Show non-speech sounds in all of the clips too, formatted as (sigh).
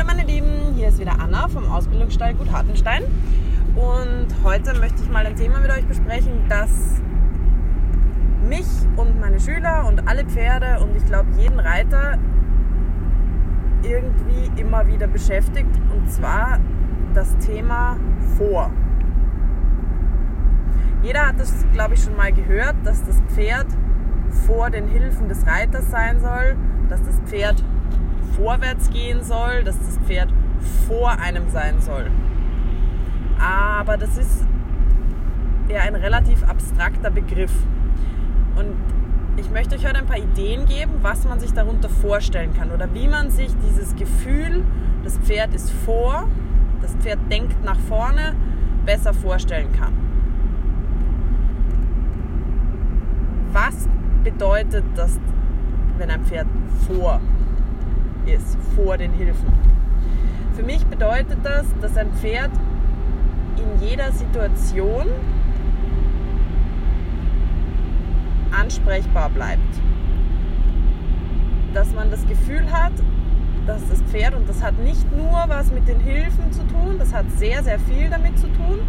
Hallo meine Lieben, hier ist wieder Anna vom Ausbildungsstall Gut Hartenstein. Und heute möchte ich mal ein Thema mit euch besprechen, das mich und meine Schüler und alle Pferde und ich glaube jeden Reiter irgendwie immer wieder beschäftigt. Und zwar das Thema vor. Jeder hat das, glaube ich, schon mal gehört, dass das Pferd vor den Hilfen des Reiters sein soll, dass das Pferd vorwärts gehen soll, dass das Pferd vor einem sein soll. Aber das ist eher ein relativ abstrakter Begriff. Und ich möchte euch heute ein paar Ideen geben, was man sich darunter vorstellen kann oder wie man sich dieses Gefühl, das Pferd ist vor, das Pferd denkt nach vorne, besser vorstellen kann. Was bedeutet das, wenn ein Pferd vor ist vor den Hilfen. Für mich bedeutet das, dass ein Pferd in jeder Situation ansprechbar bleibt. Dass man das Gefühl hat, dass das Pferd, und das hat nicht nur was mit den Hilfen zu tun, das hat sehr, sehr viel damit zu tun,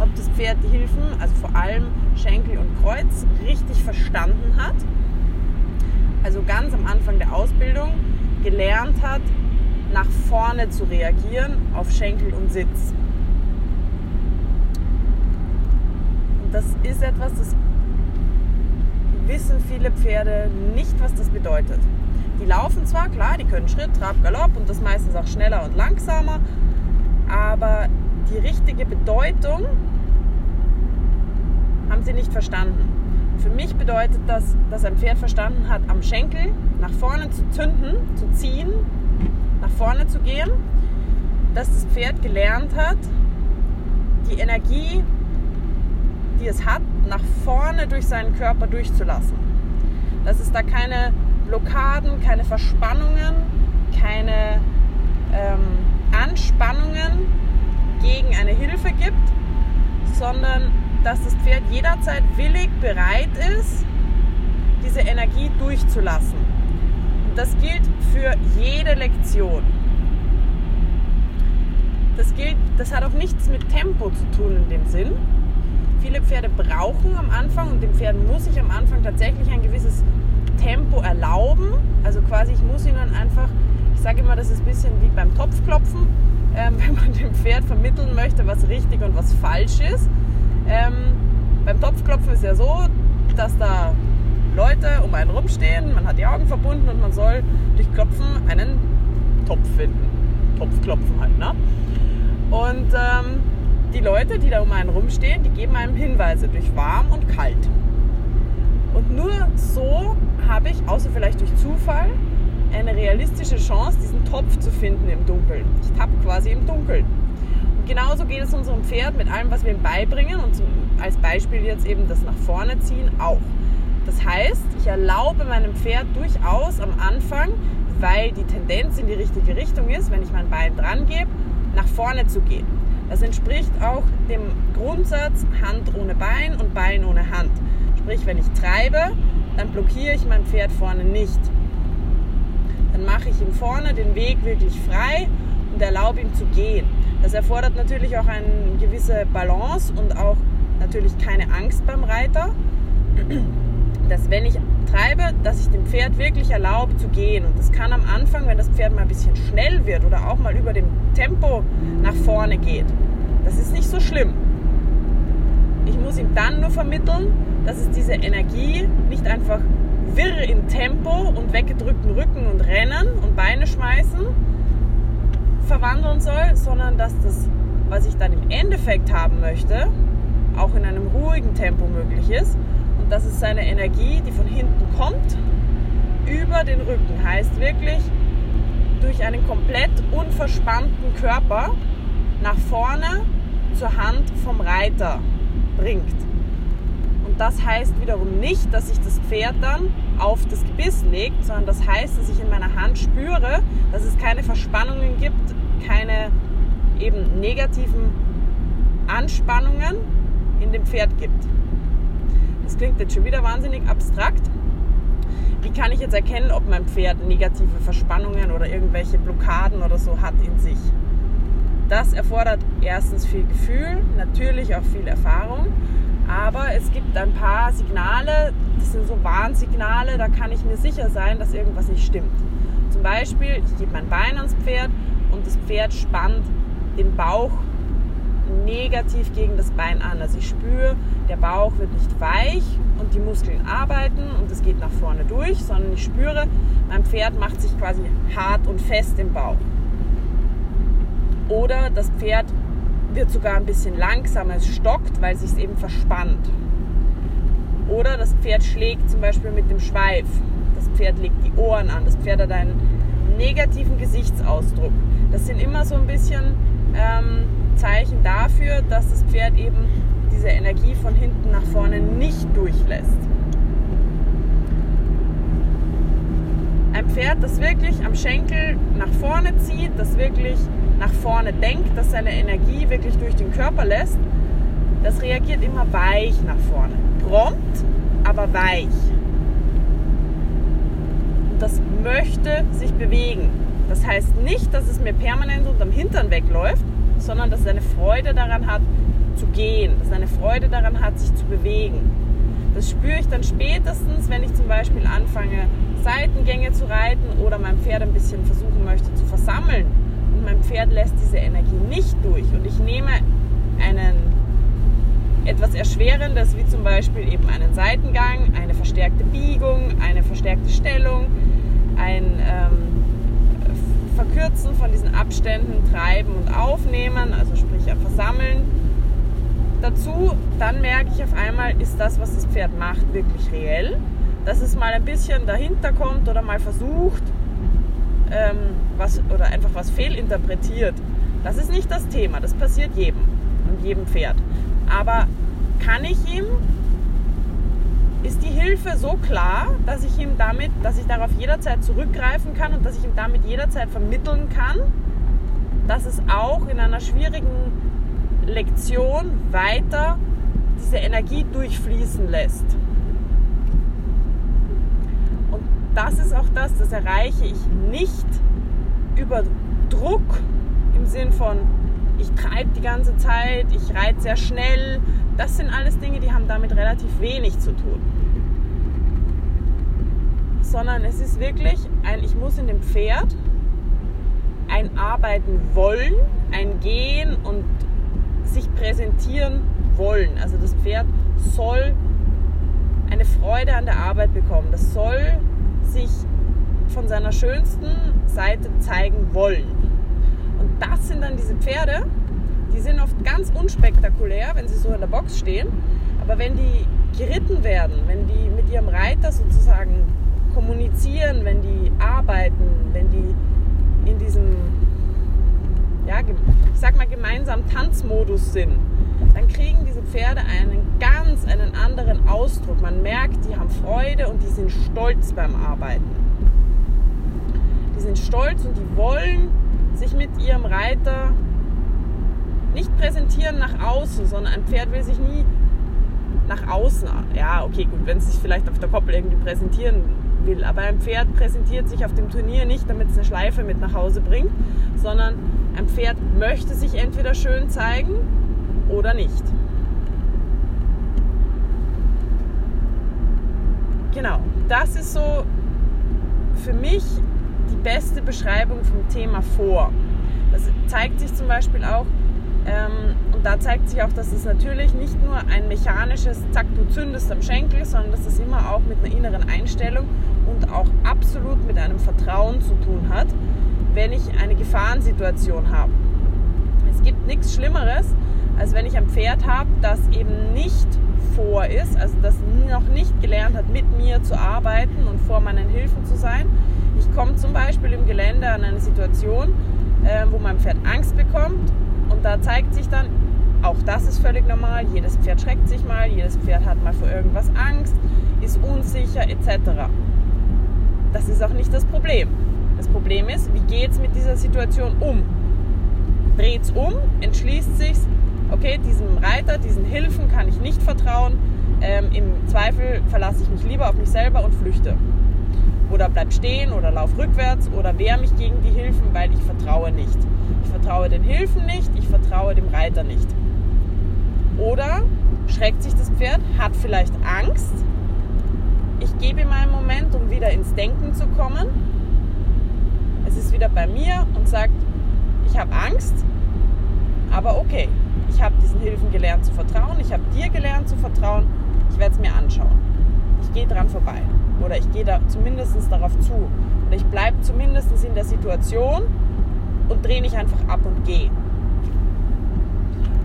ob das Pferd die Hilfen, also vor allem Schenkel und Kreuz, richtig verstanden hat. Also ganz am Anfang der Ausbildung gelernt hat, nach vorne zu reagieren auf Schenkel und Sitz. Und das ist etwas, das wissen viele Pferde nicht, was das bedeutet. Die laufen zwar, klar, die können Schritt, Trab, Galopp und das meistens auch schneller und langsamer, aber die richtige Bedeutung haben sie nicht verstanden. Für mich bedeutet das, dass ein Pferd verstanden hat, am Schenkel nach vorne zu zünden, zu ziehen, nach vorne zu gehen, dass das Pferd gelernt hat, die Energie, die es hat, nach vorne durch seinen Körper durchzulassen. Dass es da keine Blockaden, keine Verspannungen, keine ähm, Anspannungen gegen eine Hilfe gibt, sondern dass das Pferd jederzeit willig bereit ist, diese Energie durchzulassen. Und das gilt für jede Lektion. Das, gilt, das hat auch nichts mit Tempo zu tun in dem Sinn. Viele Pferde brauchen am Anfang und dem Pferd muss ich am Anfang tatsächlich ein gewisses Tempo erlauben. Also quasi, ich muss ihnen einfach, ich sage immer, das ist ein bisschen wie beim Topfklopfen, ähm, (laughs) wenn man dem Pferd vermitteln möchte, was richtig und was falsch ist ähm, beim Topfklopfen ist ja so, dass da Leute um einen rumstehen, man hat die Augen verbunden und man soll durch Klopfen einen Topf finden. Topfklopfen halt, ne? Und ähm, die Leute, die da um einen rumstehen, die geben einem Hinweise durch warm und kalt. Und nur so habe ich, außer vielleicht durch Zufall, eine realistische Chance, diesen Topf zu finden im Dunkeln. Ich tappe quasi im Dunkeln genauso geht es unserem Pferd mit allem, was wir ihm beibringen und zum, als Beispiel jetzt eben das nach vorne ziehen auch. Das heißt, ich erlaube meinem Pferd durchaus am Anfang, weil die Tendenz in die richtige Richtung ist, wenn ich mein Bein dran gebe, nach vorne zu gehen. Das entspricht auch dem Grundsatz Hand ohne Bein und Bein ohne Hand. Sprich, wenn ich treibe, dann blockiere ich mein Pferd vorne nicht. Dann mache ich ihm vorne den Weg wirklich frei und erlaube ihm zu gehen. Das erfordert natürlich auch eine gewisse Balance und auch natürlich keine Angst beim Reiter, dass wenn ich treibe, dass ich dem Pferd wirklich erlaube zu gehen. Und das kann am Anfang, wenn das Pferd mal ein bisschen schnell wird oder auch mal über dem Tempo nach vorne geht, das ist nicht so schlimm. Ich muss ihm dann nur vermitteln, dass es diese Energie nicht einfach wirr im Tempo und weggedrückten Rücken und Rennen und Beine schmeißen, verwandeln soll, sondern dass das, was ich dann im Endeffekt haben möchte, auch in einem ruhigen Tempo möglich ist und dass es seine Energie, die von hinten kommt, über den Rücken, heißt wirklich durch einen komplett unverspannten Körper nach vorne zur Hand vom Reiter bringt. Das heißt wiederum nicht, dass sich das Pferd dann auf das Gebiss legt, sondern das heißt, dass ich in meiner Hand spüre, dass es keine Verspannungen gibt, keine eben negativen Anspannungen in dem Pferd gibt. Das klingt jetzt schon wieder wahnsinnig abstrakt. Wie kann ich jetzt erkennen, ob mein Pferd negative Verspannungen oder irgendwelche Blockaden oder so hat in sich? Das erfordert erstens viel Gefühl, natürlich auch viel Erfahrung, aber es gibt ein paar Signale, das sind so Warnsignale, da kann ich mir sicher sein, dass irgendwas nicht stimmt. Zum Beispiel, ich gebe mein Bein ans Pferd und das Pferd spannt den Bauch negativ gegen das Bein an. Also ich spüre, der Bauch wird nicht weich und die Muskeln arbeiten und es geht nach vorne durch, sondern ich spüre, mein Pferd macht sich quasi hart und fest im Bauch. Oder das Pferd wird sogar ein bisschen langsamer, es stockt, weil es sich eben verspannt. Oder das Pferd schlägt zum Beispiel mit dem Schweif. Das Pferd legt die Ohren an. Das Pferd hat einen negativen Gesichtsausdruck. Das sind immer so ein bisschen ähm, Zeichen dafür, dass das Pferd eben diese Energie von hinten nach vorne nicht durchlässt. Ein Pferd, das wirklich am Schenkel nach vorne zieht, das wirklich nach vorne denkt, das seine Energie wirklich durch den Körper lässt, das reagiert immer weich nach vorne. Prompt, aber weich. Und das möchte sich bewegen. Das heißt nicht, dass es mir permanent unterm Hintern wegläuft, sondern dass es eine Freude daran hat, zu gehen, dass es eine Freude daran hat, sich zu bewegen. Das spüre ich dann spätestens, wenn ich zum Beispiel anfange, Seitengänge zu reiten oder mein Pferd ein bisschen versuchen möchte zu versammeln. Mein Pferd lässt diese Energie nicht durch. Und ich nehme einen etwas Erschwerendes, wie zum Beispiel eben einen Seitengang, eine verstärkte Biegung, eine verstärkte Stellung, ein ähm, Verkürzen von diesen Abständen, Treiben und Aufnehmen, also sprich ein Versammeln. Dazu, dann merke ich auf einmal, ist das, was das Pferd macht, wirklich reell. Dass es mal ein bisschen dahinter kommt oder mal versucht, ähm, was, oder einfach was fehlinterpretiert. Das ist nicht das Thema, das passiert jedem und jedem Pferd. Aber kann ich ihm ist die Hilfe so klar, dass ich ihm damit, dass ich darauf jederzeit zurückgreifen kann und dass ich ihm damit jederzeit vermitteln kann, dass es auch in einer schwierigen Lektion weiter diese Energie durchfließen lässt. Und das ist auch das, das erreiche ich nicht über Druck im Sinn von, ich treibe die ganze Zeit, ich reite sehr schnell. Das sind alles Dinge, die haben damit relativ wenig zu tun sondern es ist wirklich ein, ich muss in dem Pferd ein Arbeiten wollen, ein Gehen und sich präsentieren wollen. Also das Pferd soll eine Freude an der Arbeit bekommen. Das soll sich von seiner schönsten Seite zeigen wollen. Und das sind dann diese Pferde, die sind oft ganz unspektakulär, wenn sie so in der Box stehen. Aber wenn die geritten werden, wenn die mit ihrem Reiter sozusagen kommunizieren, wenn die arbeiten, wenn die in diesem, ja, ich sag mal, gemeinsamen Tanzmodus sind, dann kriegen diese Pferde anderen Ausdruck. Man merkt, die haben Freude und die sind stolz beim Arbeiten. Die sind stolz und die wollen sich mit ihrem Reiter nicht präsentieren nach außen, sondern ein Pferd will sich nie nach außen, ja, okay, gut, wenn es sich vielleicht auf der Koppel irgendwie präsentieren will. Aber ein Pferd präsentiert sich auf dem Turnier nicht, damit es eine Schleife mit nach Hause bringt, sondern ein Pferd möchte sich entweder schön zeigen oder nicht. Genau, das ist so für mich die beste Beschreibung vom Thema vor. Das zeigt sich zum Beispiel auch, ähm, und da zeigt sich auch, dass es natürlich nicht nur ein mechanisches Zack, du zündest am Schenkel, sondern dass es immer auch mit einer inneren Einstellung und auch absolut mit einem Vertrauen zu tun hat, wenn ich eine Gefahrensituation habe. Es gibt nichts Schlimmeres, als wenn ich ein Pferd habe, das eben nicht vor ist, also das noch nicht gelernt hat, mit mir zu arbeiten und vor meinen Hilfen zu sein. Ich komme zum Beispiel im Gelände an eine Situation, äh, wo mein Pferd Angst bekommt und da zeigt sich dann, auch das ist völlig normal, jedes Pferd schreckt sich mal, jedes Pferd hat mal vor irgendwas Angst, ist unsicher etc. Das ist auch nicht das Problem. Das Problem ist, wie geht es mit dieser Situation um? Dreht es um, entschließt sich, okay, diesem Reiter, diesen Hilfen kann ich nicht vertrauen. Ähm, Im Zweifel verlasse ich mich lieber auf mich selber und flüchte. oder bleib stehen oder lauf rückwärts oder wehr mich gegen die Hilfen, weil ich vertraue nicht. Ich vertraue den Hilfen nicht, ich vertraue dem Reiter nicht. Oder schreckt sich das Pferd, hat vielleicht Angst. Ich gebe ihm einen Moment, um wieder ins Denken zu kommen. Es ist wieder bei mir und sagt, ich habe Angst, aber okay, ich habe diesen Hilfen gelernt zu vertrauen, ich habe dir gelernt zu vertrauen, ich werde es mir anschauen. Ich gehe dran vorbei oder ich gehe da zumindest darauf zu oder ich bleibe zumindest in der Situation und drehe nicht einfach ab und gehe.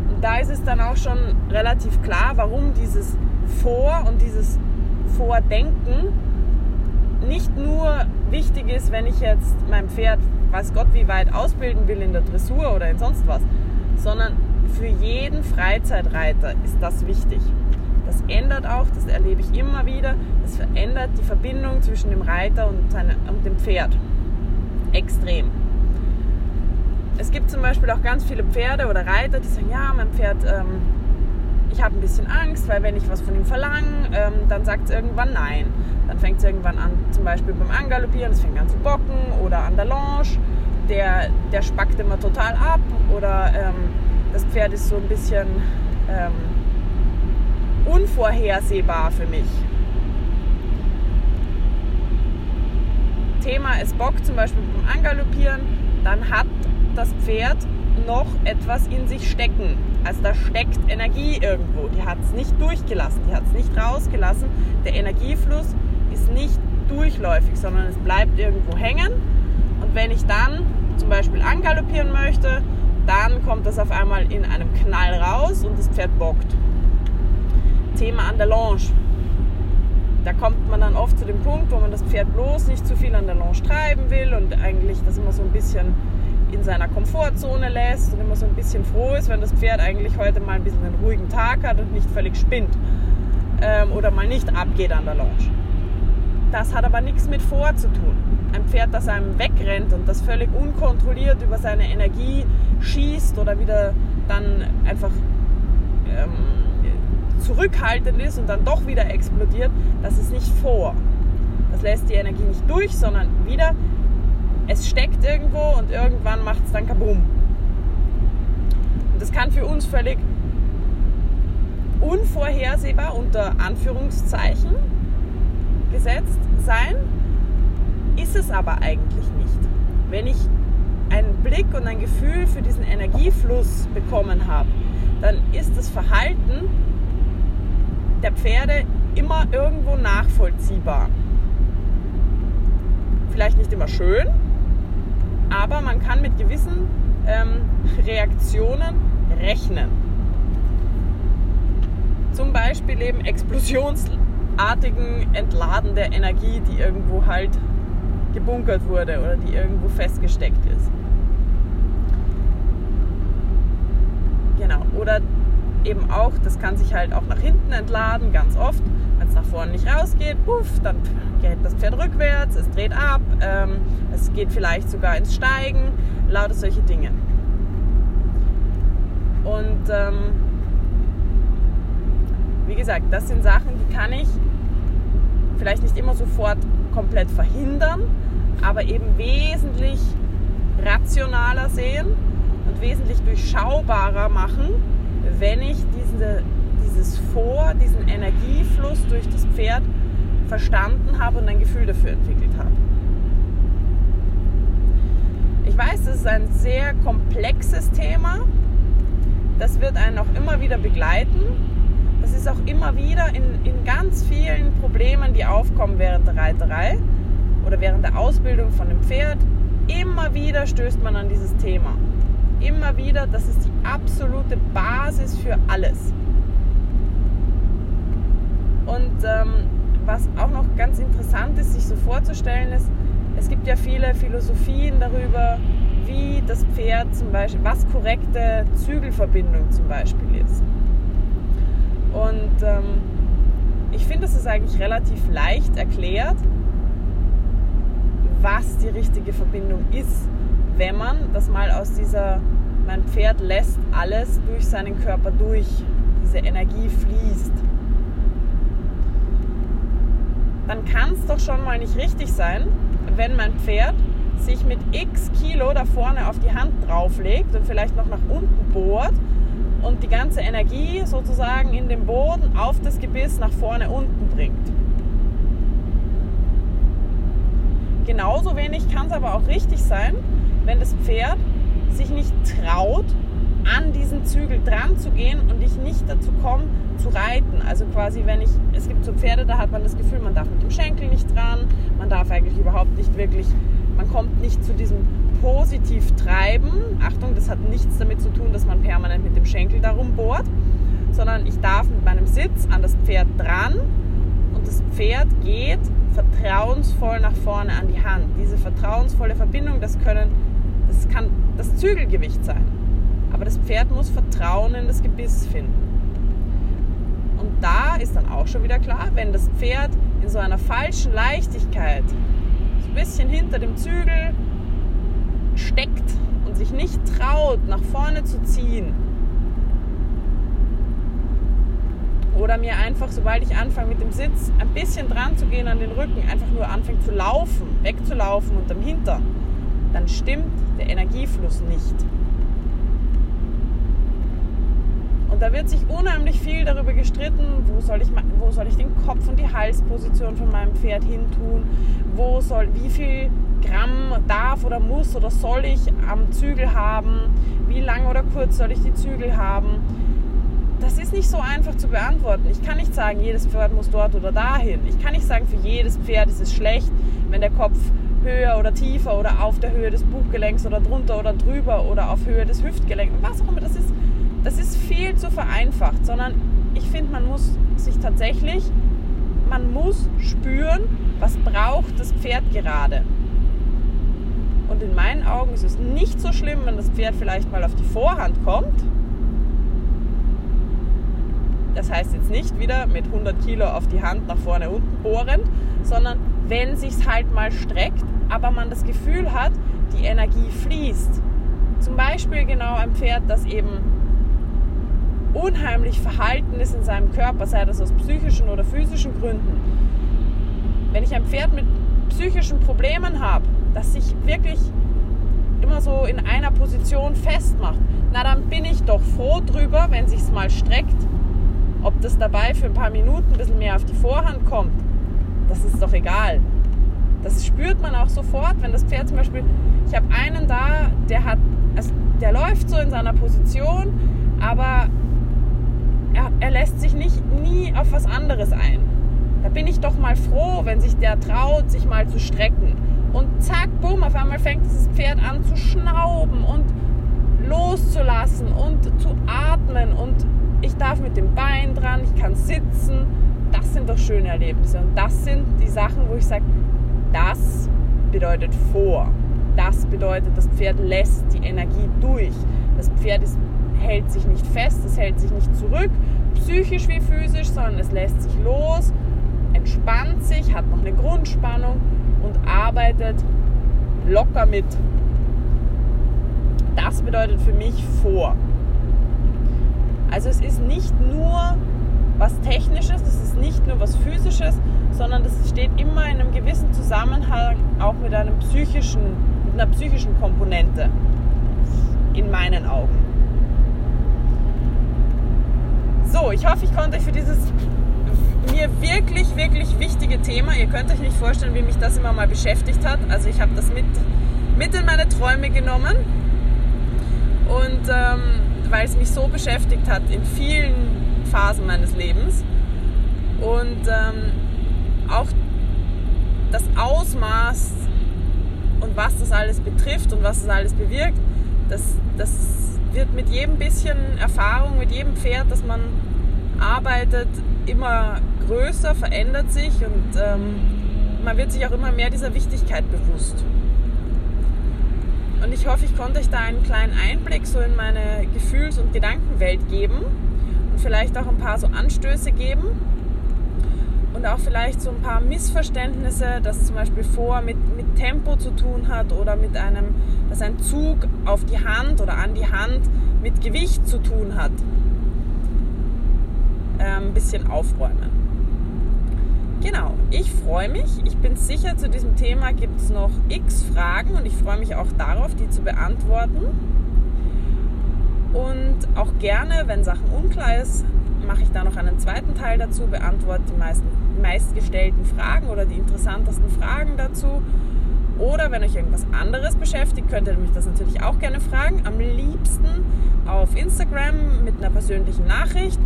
Und da ist es dann auch schon relativ klar, warum dieses Vor- und dieses Vordenken nicht nur wichtig ist, wenn ich jetzt mein Pferd, weiß Gott wie weit, ausbilden will in der Dressur oder in sonst was, sondern für jeden Freizeitreiter ist das wichtig. Das ändert auch, das erlebe ich immer wieder, das verändert die Verbindung zwischen dem Reiter und, seine, und dem Pferd extrem. Es gibt zum Beispiel auch ganz viele Pferde oder Reiter, die sagen, ja, mein Pferd, ähm, ich habe ein bisschen Angst, weil wenn ich was von ihm verlange, ähm, dann sagt es irgendwann nein. Dann fängt es irgendwann an, zum Beispiel beim Angaloppieren, es fängt an zu bocken oder an der Longe, der, der spackt immer total ab oder ähm, das Pferd ist so ein bisschen ähm, unvorhersehbar für mich. Thema es bockt zum Beispiel beim Angaloppieren, dann hat das Pferd noch etwas in sich stecken. Also da steckt Energie irgendwo. Die hat es nicht durchgelassen, die hat es nicht rausgelassen. Der Energiefluss ist nicht durchläufig, sondern es bleibt irgendwo hängen. Und wenn ich dann zum Beispiel angaloppieren möchte, dann kommt das auf einmal in einem Knall raus und das Pferd bockt. Thema an der Longe. Da kommt man dann oft zu dem Punkt, wo man das Pferd bloß nicht zu viel an der Longe treiben will und eigentlich das immer so ein bisschen in seiner Komfortzone lässt und immer so ein bisschen froh ist, wenn das Pferd eigentlich heute mal ein bisschen einen ruhigen Tag hat und nicht völlig spinnt ähm, oder mal nicht abgeht an der Longe. Das hat aber nichts mit vor zu tun. Ein Pferd, das einem wegrennt und das völlig unkontrolliert über seine Energie schießt oder wieder dann einfach ähm, zurückhaltend ist und dann doch wieder explodiert, das ist nicht vor. Das lässt die Energie nicht durch, sondern wieder, es steckt irgendwo und irgendwann macht es dann kabum. Und das kann für uns völlig unvorhersehbar unter Anführungszeichen gesetzt sein, ist es aber eigentlich nicht. Wenn ich einen Blick und ein Gefühl für diesen Energiefluss bekommen habe, dann ist das Verhalten der Pferde immer irgendwo nachvollziehbar. Vielleicht nicht immer schön, aber man kann mit gewissen ähm, Reaktionen rechnen. Zum Beispiel eben explosionsartigen Entladen der Energie, die irgendwo halt gebunkert wurde oder die irgendwo festgesteckt ist. Genau. Oder eben auch, das kann sich halt auch nach hinten entladen, ganz oft. Wenn es nach vorne nicht rausgeht, puff, dann geht das Pferd rückwärts, es dreht ab, ähm, es geht vielleicht sogar ins Steigen, lauter solche Dinge. Und ähm, wie gesagt, das sind Sachen, die kann ich vielleicht nicht immer sofort komplett verhindern, aber eben wesentlich rationaler sehen und wesentlich durchschaubarer machen, wenn ich diese, dieses Vor, diesen Energiefluss durch das Pferd verstanden habe und ein Gefühl dafür entwickelt habe. Ich weiß, das ist ein sehr komplexes Thema. Das wird einen auch immer wieder begleiten. Das ist auch immer wieder in, in ganz vielen Problemen, die aufkommen während der Reiterei oder während der Ausbildung von dem Pferd. Immer wieder stößt man an dieses Thema. Immer wieder, das ist die absolute Basis für alles. Und ähm, was auch noch ganz interessant ist, sich so vorzustellen, ist, es gibt ja viele Philosophien darüber, wie das Pferd zum Beispiel, was korrekte Zügelverbindung zum Beispiel ist. Und ähm, ich finde, das ist eigentlich relativ leicht erklärt, was die richtige Verbindung ist, wenn man das mal aus dieser, mein Pferd lässt alles durch seinen Körper durch, diese Energie fließt. dann kann es doch schon mal nicht richtig sein, wenn mein Pferd sich mit x Kilo da vorne auf die Hand drauflegt und vielleicht noch nach unten bohrt und die ganze Energie sozusagen in den Boden auf das Gebiss nach vorne unten bringt. Genauso wenig kann es aber auch richtig sein, wenn das Pferd sich nicht traut, an diesen Zügel dran zu gehen und ich nicht dazu komme, zu reiten. Also quasi, wenn ich, es gibt so Pferde, da hat man das Gefühl, man darf mit dem Schenkel nicht dran, man darf eigentlich überhaupt nicht wirklich, man kommt nicht zu diesem positiv treiben. Achtung, das hat nichts damit zu tun, dass man permanent mit dem Schenkel darum bohrt, sondern ich darf mit meinem Sitz an das Pferd dran und das Pferd geht vertrauensvoll nach vorne an die Hand. Diese vertrauensvolle Verbindung, das können, das kann das Zügelgewicht sein. Aber das Pferd muss Vertrauen in das Gebiss finden. Und da ist dann auch schon wieder klar, wenn das Pferd in so einer falschen Leichtigkeit bisschen hinter dem Zügel steckt und sich nicht traut, nach vorne zu ziehen, oder mir einfach, sobald ich anfange mit dem Sitz ein bisschen dran zu gehen an den Rücken, einfach nur anfängt zu laufen, wegzulaufen unterm Hintern, dann stimmt der Energiefluss nicht. Und da wird sich unheimlich viel darüber gestritten, wo soll ich, wo soll ich den Kopf und die Halsposition von meinem Pferd hin tun, wo soll, wie viel Gramm darf oder muss oder soll ich am Zügel haben, wie lang oder kurz soll ich die Zügel haben das ist nicht so einfach zu beantworten. Ich kann nicht sagen, jedes Pferd muss dort oder dahin. Ich kann nicht sagen, für jedes Pferd ist es schlecht, wenn der Kopf höher oder tiefer oder auf der Höhe des Buchgelenks oder drunter oder drüber oder auf Höhe des Hüftgelenks, was auch immer. Das ist, das ist viel zu vereinfacht, sondern ich finde, man muss sich tatsächlich, man muss spüren, was braucht das Pferd gerade. Und in meinen Augen ist es nicht so schlimm, wenn das Pferd vielleicht mal auf die Vorhand kommt das heißt jetzt nicht wieder mit 100 Kilo auf die Hand nach vorne unten bohrend, sondern wenn sich's halt mal streckt, aber man das Gefühl hat, die Energie fließt. Zum Beispiel genau ein Pferd, das eben unheimlich verhalten ist in seinem Körper, sei das aus psychischen oder physischen Gründen. Wenn ich ein Pferd mit psychischen Problemen habe, das sich wirklich immer so in einer Position festmacht, na dann bin ich doch froh drüber, wenn sich's mal streckt ob das dabei für ein paar Minuten ein bisschen mehr auf die Vorhand kommt, das ist doch egal. Das spürt man auch sofort, wenn das Pferd zum Beispiel, ich habe einen da, der hat, also der läuft so in seiner Position, aber er, er lässt sich nicht nie auf was anderes ein. Da bin ich doch mal froh, wenn sich der traut, sich mal zu strecken. Und zack, bumm, auf einmal fängt dieses Pferd an zu schnauben und loszulassen und zu atmen und ich darf mit dem Bein dran, ich kann sitzen. Das sind doch schöne Erlebnisse. Und das sind die Sachen, wo ich sage, das bedeutet vor. Das bedeutet, das Pferd lässt die Energie durch. Das Pferd ist, hält sich nicht fest, es hält sich nicht zurück, psychisch wie physisch, sondern es lässt sich los, entspannt sich, hat noch eine Grundspannung und arbeitet locker mit. Das bedeutet für mich vor. Also es ist nicht nur was Technisches, es ist nicht nur was Physisches, sondern das steht immer in einem gewissen Zusammenhang auch mit einem psychischen, mit einer psychischen Komponente in meinen Augen. So, ich hoffe, ich konnte euch für dieses mir wirklich, wirklich wichtige Thema, ihr könnt euch nicht vorstellen, wie mich das immer mal beschäftigt hat. Also ich habe das mit, mit in meine Träume genommen und ähm, weil es mich so beschäftigt hat in vielen Phasen meines Lebens. Und ähm, auch das Ausmaß und was das alles betrifft und was das alles bewirkt, das, das wird mit jedem bisschen Erfahrung, mit jedem Pferd, das man arbeitet, immer größer, verändert sich und ähm, man wird sich auch immer mehr dieser Wichtigkeit bewusst. Und ich hoffe, ich konnte euch da einen kleinen Einblick so in meine Gefühls- und Gedankenwelt geben und vielleicht auch ein paar so Anstöße geben und auch vielleicht so ein paar Missverständnisse, dass zum Beispiel vor mit, mit Tempo zu tun hat oder mit einem, dass ein Zug auf die Hand oder an die Hand mit Gewicht zu tun hat, ein bisschen aufräumen. Genau, ich freue mich. Ich bin sicher, zu diesem Thema gibt es noch x Fragen und ich freue mich auch darauf, die zu beantworten. Und auch gerne, wenn Sachen unklar ist, mache ich da noch einen zweiten Teil dazu, beantworte die meisten, meistgestellten Fragen oder die interessantesten Fragen dazu. Oder wenn euch irgendwas anderes beschäftigt, könnt ihr mich das natürlich auch gerne fragen. Am liebsten auf Instagram mit einer persönlichen Nachricht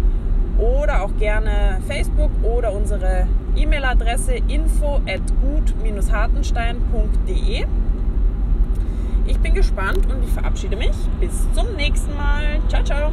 oder auch gerne Facebook oder unsere E-Mail-Adresse info at gut-hartenstein.de. Ich bin gespannt und ich verabschiede mich. Bis zum nächsten Mal. Ciao, ciao.